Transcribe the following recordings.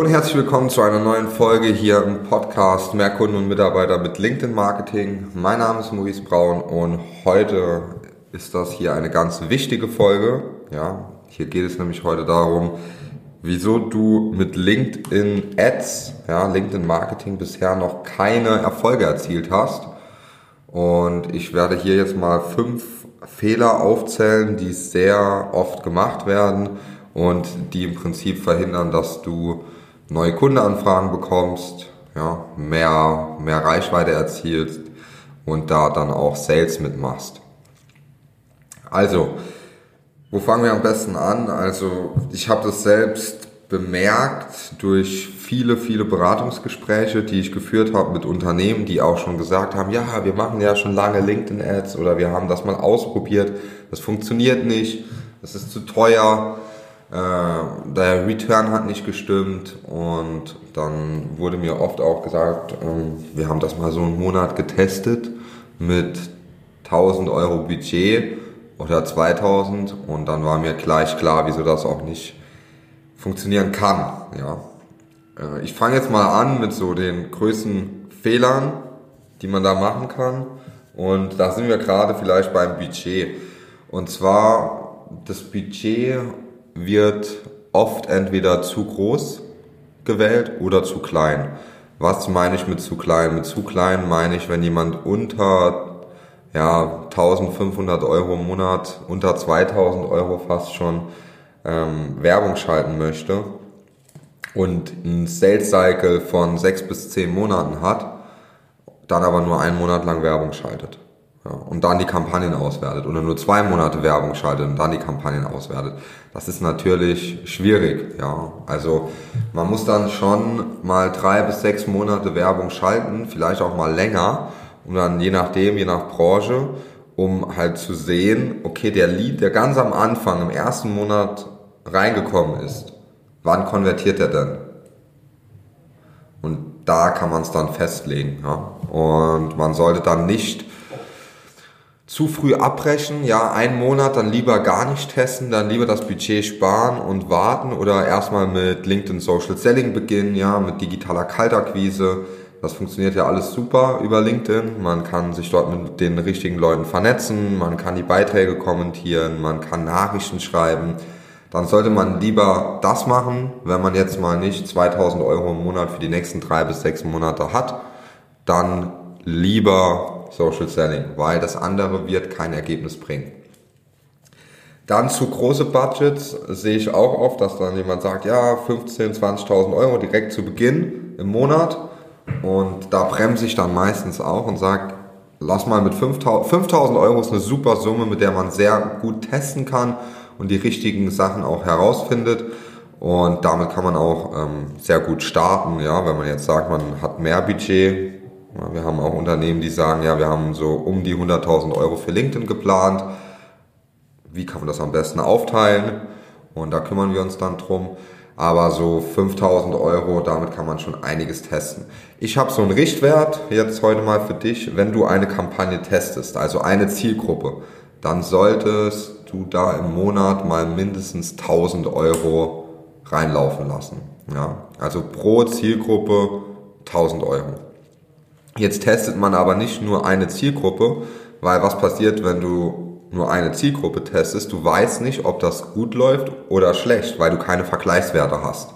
Und herzlich willkommen zu einer neuen Folge hier im Podcast Mehr Kunden und Mitarbeiter mit LinkedIn Marketing. Mein Name ist Maurice Braun und heute ist das hier eine ganz wichtige Folge. Ja, hier geht es nämlich heute darum, wieso du mit LinkedIn Ads, ja, LinkedIn Marketing bisher noch keine Erfolge erzielt hast. Und ich werde hier jetzt mal fünf Fehler aufzählen, die sehr oft gemacht werden und die im Prinzip verhindern, dass du neue Kundenanfragen bekommst, ja, mehr, mehr Reichweite erzielst und da dann auch Sales mitmachst. Also, wo fangen wir am besten an? Also, ich habe das selbst bemerkt durch viele, viele Beratungsgespräche, die ich geführt habe mit Unternehmen, die auch schon gesagt haben, ja, wir machen ja schon lange LinkedIn-Ads oder wir haben das mal ausprobiert, das funktioniert nicht, das ist zu teuer der Return hat nicht gestimmt und dann wurde mir oft auch gesagt, ähm, wir haben das mal so einen Monat getestet mit 1000 Euro Budget oder 2000 und dann war mir gleich klar, wieso das auch nicht funktionieren kann. Ja. Äh, ich fange jetzt mal an mit so den größten Fehlern, die man da machen kann und da sind wir gerade vielleicht beim Budget. Und zwar das Budget wird oft entweder zu groß gewählt oder zu klein. Was meine ich mit zu klein? Mit zu klein meine ich, wenn jemand unter ja, 1500 Euro im Monat, unter 2000 Euro fast schon ähm, Werbung schalten möchte und ein Sales Cycle von sechs bis zehn Monaten hat, dann aber nur einen Monat lang Werbung schaltet. Ja, und dann die Kampagnen auswertet oder nur zwei Monate Werbung schaltet und dann die Kampagnen auswertet. Das ist natürlich schwierig. Ja, also man muss dann schon mal drei bis sechs Monate Werbung schalten, vielleicht auch mal länger, und dann je nachdem, je nach Branche, um halt zu sehen, okay, der Lead, der ganz am Anfang im ersten Monat reingekommen ist, wann konvertiert er denn? Und da kann man es dann festlegen. Ja? Und man sollte dann nicht zu früh abbrechen, ja, einen Monat, dann lieber gar nicht testen, dann lieber das Budget sparen und warten oder erstmal mit LinkedIn Social Selling beginnen, ja, mit digitaler Kaltakquise. Das funktioniert ja alles super über LinkedIn. Man kann sich dort mit den richtigen Leuten vernetzen, man kann die Beiträge kommentieren, man kann Nachrichten schreiben. Dann sollte man lieber das machen, wenn man jetzt mal nicht 2000 Euro im Monat für die nächsten drei bis sechs Monate hat, dann lieber Social Selling, weil das andere wird kein Ergebnis bringen. Dann zu große Budgets sehe ich auch oft, dass dann jemand sagt, ja, 15.000, 20.000 Euro direkt zu Beginn im Monat. Und da bremse ich dann meistens auch und sage, lass mal mit 5.000 Euro ist eine super Summe, mit der man sehr gut testen kann und die richtigen Sachen auch herausfindet. Und damit kann man auch ähm, sehr gut starten, ja, wenn man jetzt sagt, man hat mehr Budget, wir haben auch Unternehmen, die sagen, ja, wir haben so um die 100.000 Euro für LinkedIn geplant. Wie kann man das am besten aufteilen? Und da kümmern wir uns dann drum. Aber so 5000 Euro, damit kann man schon einiges testen. Ich habe so einen Richtwert jetzt heute mal für dich. Wenn du eine Kampagne testest, also eine Zielgruppe, dann solltest du da im Monat mal mindestens 1000 Euro reinlaufen lassen. Ja, also pro Zielgruppe 1000 Euro. Jetzt testet man aber nicht nur eine Zielgruppe, weil was passiert, wenn du nur eine Zielgruppe testest? Du weißt nicht, ob das gut läuft oder schlecht, weil du keine Vergleichswerte hast.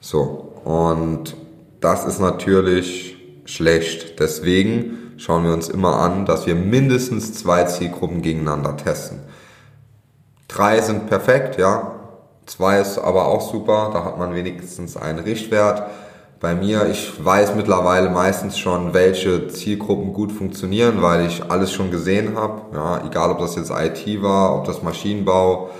So, und das ist natürlich schlecht. Deswegen schauen wir uns immer an, dass wir mindestens zwei Zielgruppen gegeneinander testen. Drei sind perfekt, ja. Zwei ist aber auch super, da hat man wenigstens einen Richtwert. Bei mir, ich weiß mittlerweile meistens schon, welche Zielgruppen gut funktionieren, weil ich alles schon gesehen habe. Ja, egal ob das jetzt IT war, ob das Maschinenbau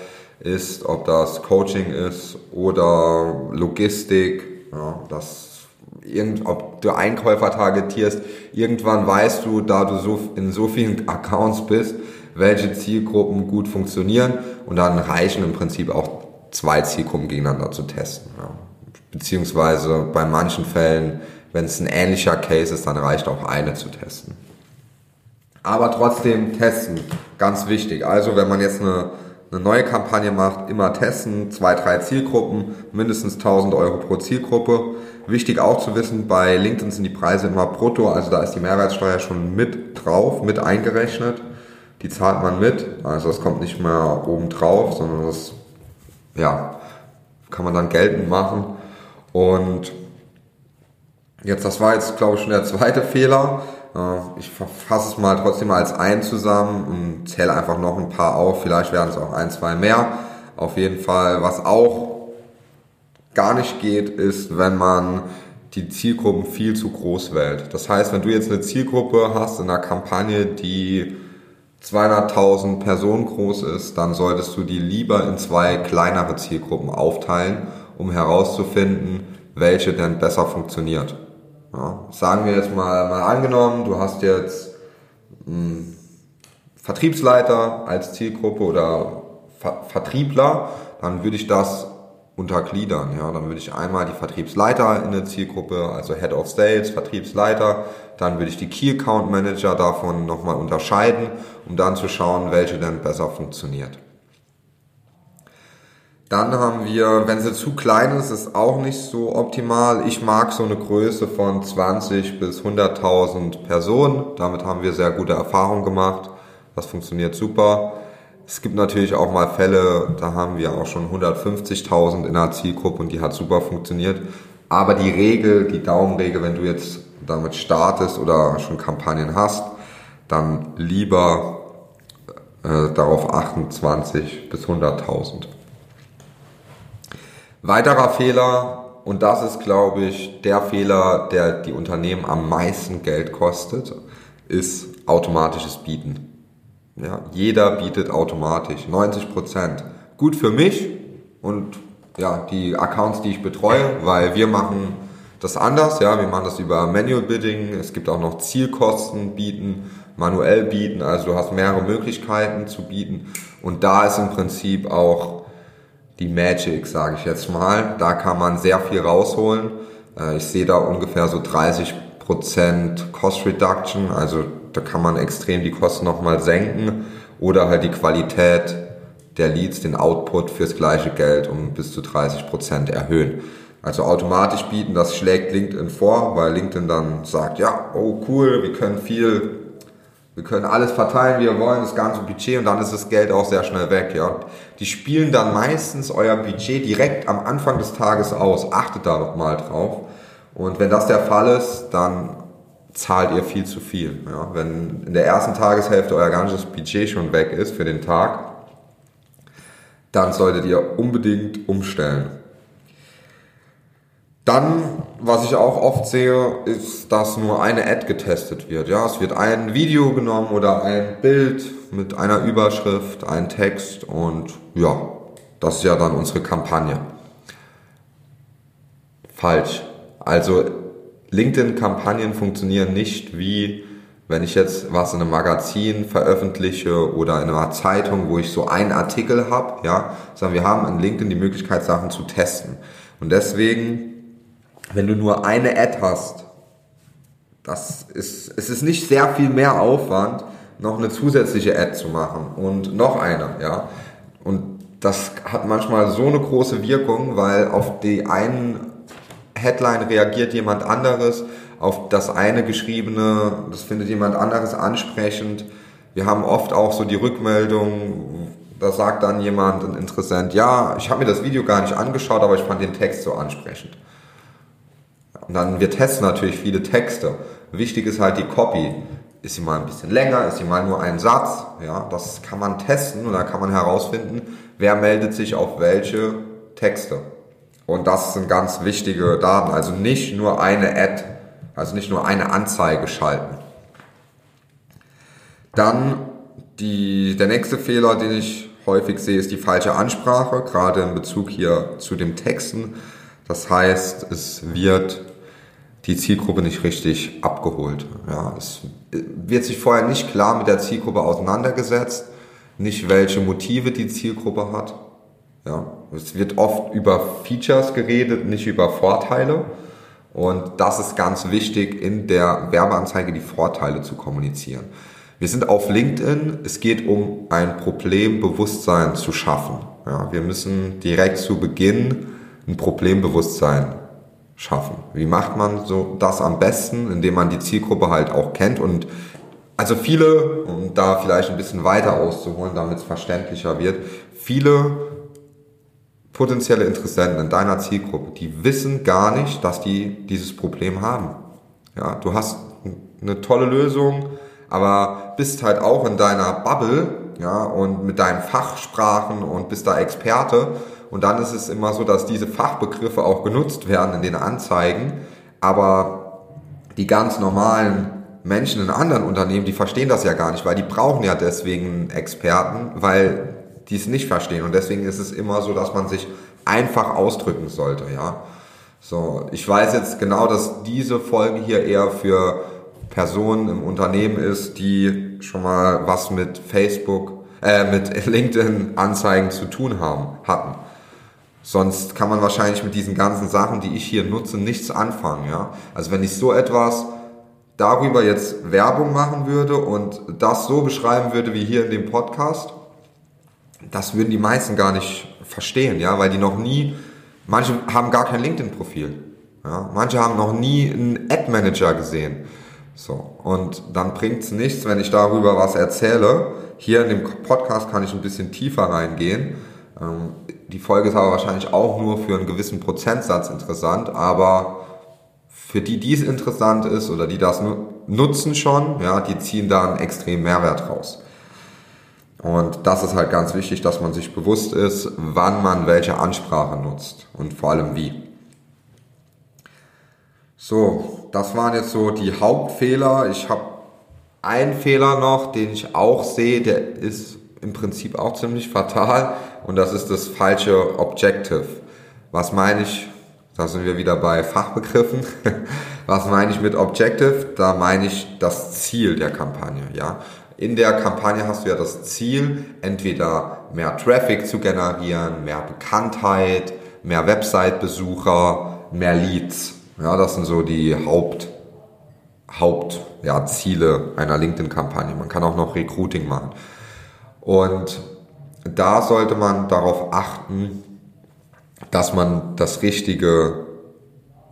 ist, ob das Coaching ist oder Logistik. Ja, das irgend, ob du Einkäufer targetierst, irgendwann weißt du, da du so in so vielen Accounts bist, welche Zielgruppen gut funktionieren und dann reichen im Prinzip auch zwei Zielgruppen gegeneinander zu testen. Ja beziehungsweise bei manchen Fällen, wenn es ein ähnlicher Case ist, dann reicht auch eine zu testen. Aber trotzdem testen, ganz wichtig. Also wenn man jetzt eine eine neue Kampagne macht, immer testen, zwei, drei Zielgruppen, mindestens 1000 Euro pro Zielgruppe. Wichtig auch zu wissen, bei LinkedIn sind die Preise immer brutto, also da ist die Mehrwertsteuer schon mit drauf, mit eingerechnet. Die zahlt man mit, also es kommt nicht mehr oben drauf, sondern das, ja, kann man dann geltend machen. Und jetzt, das war jetzt, glaube ich, schon der zweite Fehler. Äh, ich fasse es mal trotzdem als ein zusammen und zähle einfach noch ein paar auf. Vielleicht werden es auch ein, zwei mehr. Auf jeden Fall, was auch gar nicht geht, ist, wenn man die Zielgruppen viel zu groß wählt. Das heißt, wenn du jetzt eine Zielgruppe hast in einer Kampagne, die 200.000 Personen groß ist, dann solltest du die lieber in zwei kleinere Zielgruppen aufteilen, um herauszufinden, welche denn besser funktioniert. Ja, sagen wir jetzt mal, mal angenommen, du hast jetzt einen Vertriebsleiter als Zielgruppe oder Ver Vertriebler, dann würde ich das untergliedern. Ja, dann würde ich einmal die Vertriebsleiter in der Zielgruppe, also Head of Sales, Vertriebsleiter, dann würde ich die Key Account Manager davon nochmal unterscheiden, um dann zu schauen, welche denn besser funktioniert. Dann haben wir, wenn sie zu klein ist, ist auch nicht so optimal. Ich mag so eine Größe von 20 bis 100.000 Personen. Damit haben wir sehr gute Erfahrungen gemacht. Das funktioniert super. Es gibt natürlich auch mal Fälle, da haben wir auch schon 150.000 in einer Zielgruppe und die hat super funktioniert. Aber die Regel, die Daumenregel, wenn du jetzt damit startest oder schon Kampagnen hast, dann lieber äh, darauf achten, 20 bis 100.000. Weiterer Fehler, und das ist, glaube ich, der Fehler, der die Unternehmen am meisten Geld kostet, ist automatisches Bieten. Ja, jeder bietet automatisch, 90 Prozent. Gut für mich und ja, die Accounts, die ich betreue, weil wir machen das anders, ja, wir machen das über Manual Bidding, es gibt auch noch Zielkosten bieten, manuell bieten, also du hast mehrere Möglichkeiten zu bieten und da ist im Prinzip auch die Magic, sage ich jetzt mal. Da kann man sehr viel rausholen. Äh, ich sehe da ungefähr so 30% Cost Reduction, also da kann man extrem die Kosten nochmal senken oder halt die Qualität der Leads, den Output fürs gleiche Geld um bis zu 30% erhöhen. Also automatisch bieten, das schlägt LinkedIn vor, weil LinkedIn dann sagt, ja, oh cool, wir können viel wir können alles verteilen, wie wir wollen, das ganze Budget und dann ist das Geld auch sehr schnell weg. Ja. Die spielen dann meistens euer Budget direkt am Anfang des Tages aus. Achtet da doch mal drauf. Und wenn das der Fall ist, dann zahlt ihr viel zu viel. Ja. Wenn in der ersten Tageshälfte euer ganzes Budget schon weg ist für den Tag, dann solltet ihr unbedingt umstellen. Dann, was ich auch oft sehe, ist, dass nur eine Ad getestet wird. Ja, es wird ein Video genommen oder ein Bild mit einer Überschrift, ein Text und ja, das ist ja dann unsere Kampagne. Falsch. Also LinkedIn-Kampagnen funktionieren nicht wie wenn ich jetzt was in einem Magazin veröffentliche oder in einer Zeitung, wo ich so einen Artikel habe, ja, sondern wir haben in LinkedIn die Möglichkeit, Sachen zu testen. Und deswegen wenn du nur eine Ad hast, das ist, es ist nicht sehr viel mehr Aufwand, noch eine zusätzliche Ad zu machen und noch eine, ja. Und das hat manchmal so eine große Wirkung, weil auf die einen Headline reagiert jemand anderes, auf das eine geschriebene, das findet jemand anderes ansprechend. Wir haben oft auch so die Rückmeldung, da sagt dann jemand, ein Interessent, ja, ich habe mir das Video gar nicht angeschaut, aber ich fand den Text so ansprechend. Und dann, wir testen natürlich viele Texte. Wichtig ist halt die Copy. Ist sie mal ein bisschen länger, ist sie mal nur ein Satz? Ja, das kann man testen und dann kann man herausfinden, wer meldet sich auf welche Texte. Und das sind ganz wichtige Daten. Also nicht nur eine Ad, also nicht nur eine Anzeige schalten. Dann die, der nächste Fehler, den ich häufig sehe, ist die falsche Ansprache, gerade in Bezug hier zu dem Texten. Das heißt, es wird die Zielgruppe nicht richtig abgeholt. Ja, es wird sich vorher nicht klar mit der Zielgruppe auseinandergesetzt, nicht welche Motive die Zielgruppe hat. Ja, es wird oft über Features geredet, nicht über Vorteile. Und das ist ganz wichtig, in der Werbeanzeige die Vorteile zu kommunizieren. Wir sind auf LinkedIn. Es geht um ein Problembewusstsein zu schaffen. Ja, wir müssen direkt zu Beginn ein Problembewusstsein schaffen. Wie macht man so das am besten, indem man die Zielgruppe halt auch kennt und also viele, um da vielleicht ein bisschen weiter auszuholen, damit es verständlicher wird, viele potenzielle Interessenten in deiner Zielgruppe, die wissen gar nicht, dass die dieses Problem haben. Ja, du hast eine tolle Lösung, aber bist halt auch in deiner Bubble, ja, und mit deinen Fachsprachen und bist da Experte. Und dann ist es immer so, dass diese Fachbegriffe auch genutzt werden in den Anzeigen, aber die ganz normalen Menschen in anderen Unternehmen, die verstehen das ja gar nicht, weil die brauchen ja deswegen Experten, weil die es nicht verstehen. Und deswegen ist es immer so, dass man sich einfach ausdrücken sollte, ja. So, ich weiß jetzt genau, dass diese Folge hier eher für Personen im Unternehmen ist, die schon mal was mit Facebook, äh, mit LinkedIn-Anzeigen zu tun haben, hatten. Sonst kann man wahrscheinlich mit diesen ganzen Sachen, die ich hier nutze, nichts anfangen, ja. Also wenn ich so etwas darüber jetzt Werbung machen würde und das so beschreiben würde wie hier in dem Podcast, das würden die meisten gar nicht verstehen, ja, weil die noch nie, manche haben gar kein LinkedIn-Profil, ja, manche haben noch nie einen Ad-Manager gesehen, so, und dann bringt es nichts, wenn ich darüber was erzähle. Hier in dem Podcast kann ich ein bisschen tiefer reingehen. Ähm, die Folge ist aber wahrscheinlich auch nur für einen gewissen Prozentsatz interessant, aber für die, die es interessant ist oder die das nutzen schon, ja, die ziehen da einen extremen Mehrwert raus. Und das ist halt ganz wichtig, dass man sich bewusst ist, wann man welche Ansprache nutzt und vor allem wie. So, das waren jetzt so die Hauptfehler. Ich habe einen Fehler noch, den ich auch sehe, der ist im Prinzip auch ziemlich fatal und das ist das falsche Objective. Was meine ich? Da sind wir wieder bei Fachbegriffen. Was meine ich mit Objective? Da meine ich das Ziel der Kampagne, ja. In der Kampagne hast du ja das Ziel, entweder mehr Traffic zu generieren, mehr Bekanntheit, mehr Website-Besucher, mehr Leads. Ja, das sind so die Haupt, Haupt, ja, einer LinkedIn-Kampagne. Man kann auch noch Recruiting machen. Und da sollte man darauf achten, dass man das richtige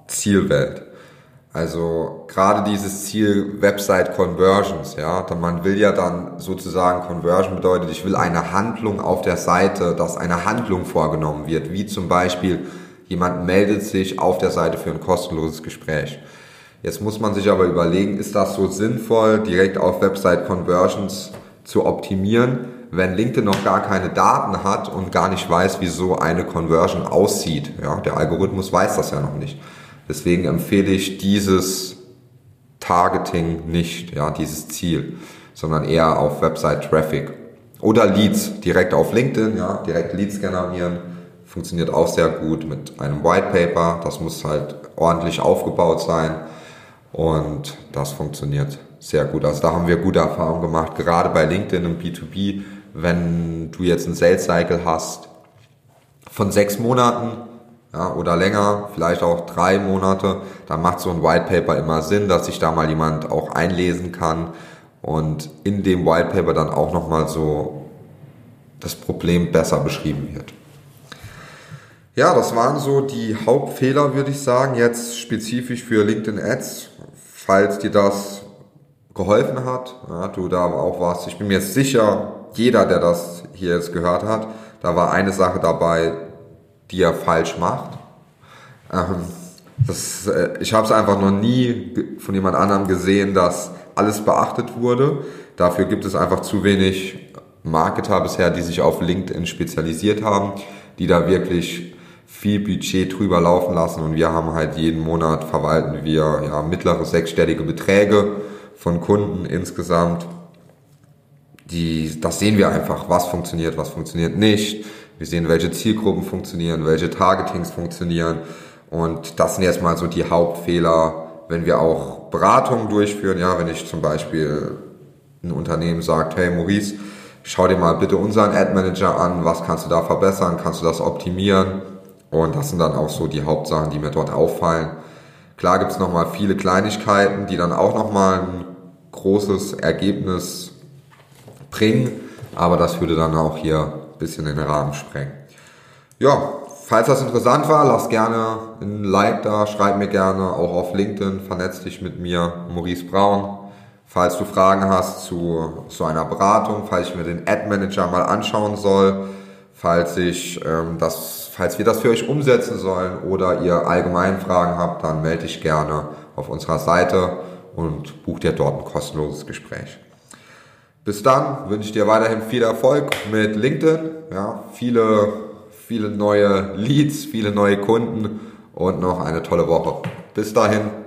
Ziel wählt. Also gerade dieses Ziel Website Conversions, ja, man will ja dann sozusagen Conversion bedeutet, ich will eine Handlung auf der Seite, dass eine Handlung vorgenommen wird, wie zum Beispiel jemand meldet sich auf der Seite für ein kostenloses Gespräch. Jetzt muss man sich aber überlegen, ist das so sinnvoll, direkt auf Website Conversions zu optimieren? Wenn LinkedIn noch gar keine Daten hat und gar nicht weiß, wie so eine Conversion aussieht. Ja, der Algorithmus weiß das ja noch nicht. Deswegen empfehle ich dieses Targeting nicht, ja, dieses Ziel, sondern eher auf Website Traffic oder Leads direkt auf LinkedIn, ja, direkt Leads generieren. Funktioniert auch sehr gut mit einem White Paper. Das muss halt ordentlich aufgebaut sein und das funktioniert sehr gut. Also da haben wir gute Erfahrungen gemacht, gerade bei LinkedIn im B2B wenn du jetzt einen Sales Cycle hast von sechs Monaten ja, oder länger, vielleicht auch drei Monate, dann macht so ein White Paper immer Sinn, dass sich da mal jemand auch einlesen kann und in dem White Paper dann auch nochmal so das Problem besser beschrieben wird. Ja, das waren so die Hauptfehler, würde ich sagen, jetzt spezifisch für LinkedIn Ads. Falls dir das geholfen hat, ja, du da auch warst, ich bin mir jetzt sicher, jeder, der das hier jetzt gehört hat, da war eine Sache dabei, die er falsch macht. Ähm, das, äh, ich habe es einfach noch nie von jemand anderem gesehen, dass alles beachtet wurde. Dafür gibt es einfach zu wenig Marketer bisher, die sich auf LinkedIn spezialisiert haben, die da wirklich viel Budget drüber laufen lassen und wir haben halt jeden Monat verwalten wir ja mittlere sechsstellige Beträge von Kunden insgesamt die, das sehen wir einfach, was funktioniert, was funktioniert nicht. Wir sehen, welche Zielgruppen funktionieren, welche Targetings funktionieren. Und das sind jetzt mal so die Hauptfehler, wenn wir auch Beratungen durchführen. Ja, wenn ich zum Beispiel ein Unternehmen sagt, hey Maurice, schau dir mal bitte unseren Ad Manager an, was kannst du da verbessern, kannst du das optimieren? Und das sind dann auch so die Hauptsachen, die mir dort auffallen. Klar gibt's nochmal viele Kleinigkeiten, die dann auch nochmal ein großes Ergebnis bringen, aber das würde dann auch hier ein bisschen in den Rahmen sprengen. Ja, falls das interessant war, lass gerne ein Like da, schreib mir gerne auch auf LinkedIn, vernetz dich mit mir, Maurice Braun. Falls du Fragen hast zu, zu einer Beratung, falls ich mir den Ad Manager mal anschauen soll, falls ich ähm, das, falls wir das für euch umsetzen sollen oder ihr allgemein Fragen habt, dann melde dich gerne auf unserer Seite und buch dir dort ein kostenloses Gespräch. Bis dann wünsche ich dir weiterhin viel Erfolg mit LinkedIn, ja, viele, viele neue Leads, viele neue Kunden und noch eine tolle Woche. Bis dahin.